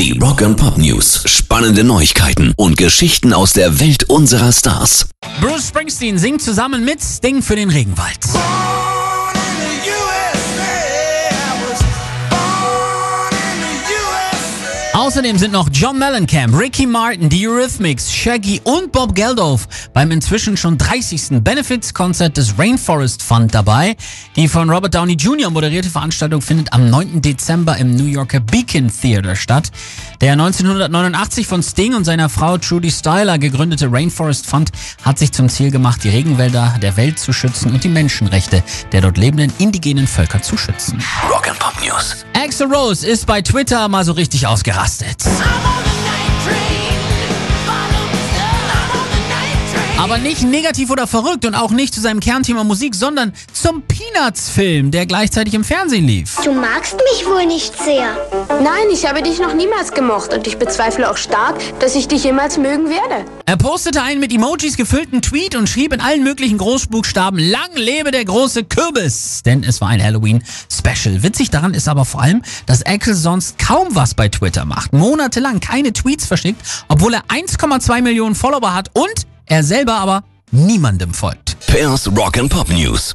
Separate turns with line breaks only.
Die Rock and Pop News. Spannende Neuigkeiten und Geschichten aus der Welt unserer Stars.
Bruce Springsteen singt zusammen mit Sting für den Regenwald. Außerdem sind noch John Mellencamp, Ricky Martin, die Eurythmics, Shaggy und Bob Geldof beim inzwischen schon 30. Benefits-Konzert des Rainforest Fund dabei. Die von Robert Downey Jr. moderierte Veranstaltung findet am 9. Dezember im New Yorker Beacon Theater statt. Der 1989 von Sting und seiner Frau Trudy Styler gegründete Rainforest Fund hat sich zum Ziel gemacht, die Regenwälder der Welt zu schützen und die Menschenrechte der dort lebenden indigenen Völker zu schützen.
News.
Axel Rose ist bei Twitter mal so richtig ausgerastet. Aber nicht negativ oder verrückt und auch nicht zu seinem Kernthema Musik, sondern zum Peanuts-Film, der gleichzeitig im Fernsehen lief.
Du magst mich wohl nicht sehr.
Nein, ich habe dich noch niemals gemocht und ich bezweifle auch stark, dass ich dich jemals mögen werde.
Er postete einen mit Emojis gefüllten Tweet und schrieb in allen möglichen Großbuchstaben, lang lebe der große Kürbis. Denn es war ein Halloween-Special. Witzig daran ist aber vor allem, dass Axel sonst kaum was bei Twitter macht. Monatelang keine Tweets verschickt, obwohl er 1,2 Millionen Follower hat und er selber aber niemandem folgt.
Pairs Rock and Pop News.